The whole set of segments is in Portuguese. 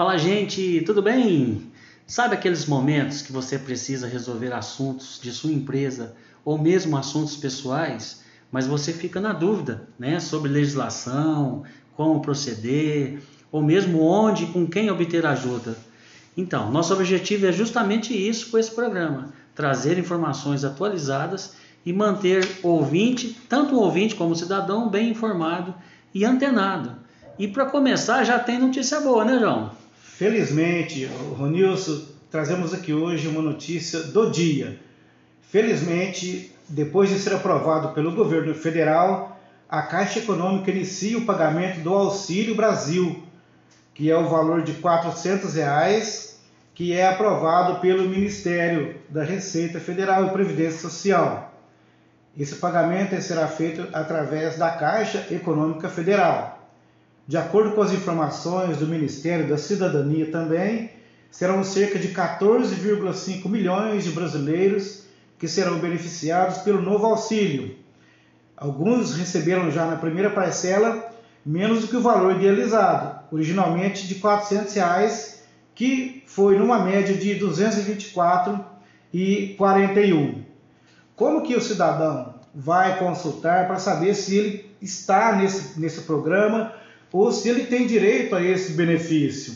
Fala, gente, tudo bem? Sabe aqueles momentos que você precisa resolver assuntos de sua empresa ou mesmo assuntos pessoais, mas você fica na dúvida, né, sobre legislação, como proceder, ou mesmo onde e com quem obter ajuda? Então, nosso objetivo é justamente isso com esse programa: trazer informações atualizadas e manter o ouvinte, tanto o ouvinte como o cidadão, bem informado e antenado. E para começar, já tem notícia boa, né, João? Felizmente, Ronilson, trazemos aqui hoje uma notícia do dia. Felizmente, depois de ser aprovado pelo governo federal, a Caixa Econômica inicia o pagamento do Auxílio Brasil, que é o valor de 400 reais, que é aprovado pelo Ministério da Receita Federal e Previdência Social. Esse pagamento será feito através da Caixa Econômica Federal. De acordo com as informações do Ministério da Cidadania também, serão cerca de 14,5 milhões de brasileiros que serão beneficiados pelo novo auxílio. Alguns receberam já na primeira parcela menos do que o valor idealizado, originalmente de 400 reais, que foi numa média de R$ 224,41. Como que o cidadão vai consultar para saber se ele está nesse, nesse programa ou se ele tem direito a esse benefício.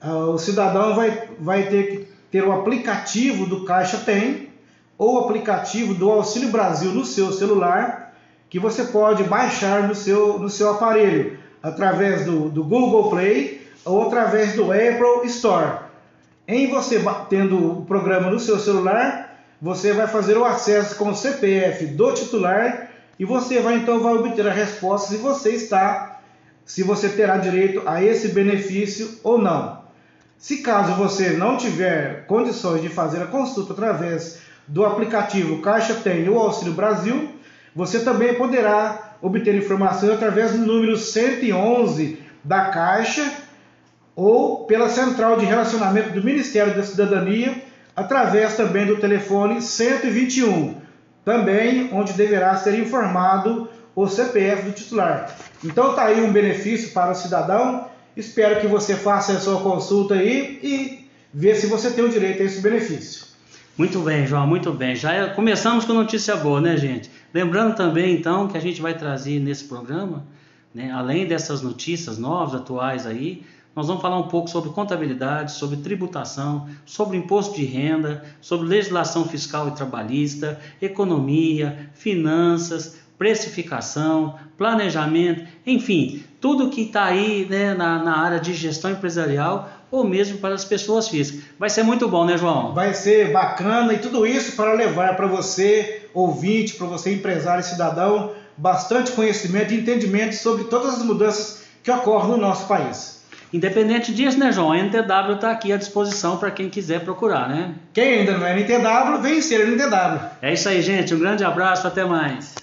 Ah, o cidadão vai, vai ter que ter o aplicativo do Caixa Tem ou o aplicativo do Auxílio Brasil no seu celular, que você pode baixar no seu, no seu aparelho através do, do Google Play ou através do Apple Store. Em você tendo o programa no seu celular, você vai fazer o acesso com o CPF do titular e você vai então vai obter a resposta se você está se você terá direito a esse benefício ou não. Se caso você não tiver condições de fazer a consulta através do aplicativo Caixa Tem ou Auxílio Brasil, você também poderá obter informações através do número 111 da Caixa ou pela central de relacionamento do Ministério da Cidadania, através também do telefone 121, também onde deverá ser informado o CPF do titular. Então está aí um benefício para o cidadão. Espero que você faça a sua consulta aí e veja se você tem o direito a esse benefício. Muito bem, João, muito bem. Já é, começamos com notícia boa, né, gente? Lembrando também, então, que a gente vai trazer nesse programa, né, além dessas notícias novas, atuais aí, nós vamos falar um pouco sobre contabilidade, sobre tributação, sobre imposto de renda, sobre legislação fiscal e trabalhista, economia, finanças, precificação, planejamento, enfim, tudo que está aí né, na, na área de gestão empresarial ou mesmo para as pessoas físicas. Vai ser muito bom, né, João? Vai ser bacana e tudo isso para levar para você, ouvinte, para você, empresário e cidadão, bastante conhecimento e entendimento sobre todas as mudanças que ocorrem no nosso país. Independente disso, né, João? A NTW está aqui à disposição para quem quiser procurar, né? Quem ainda não é NTW, vem ser NTW. É isso aí, gente. Um grande abraço, até mais.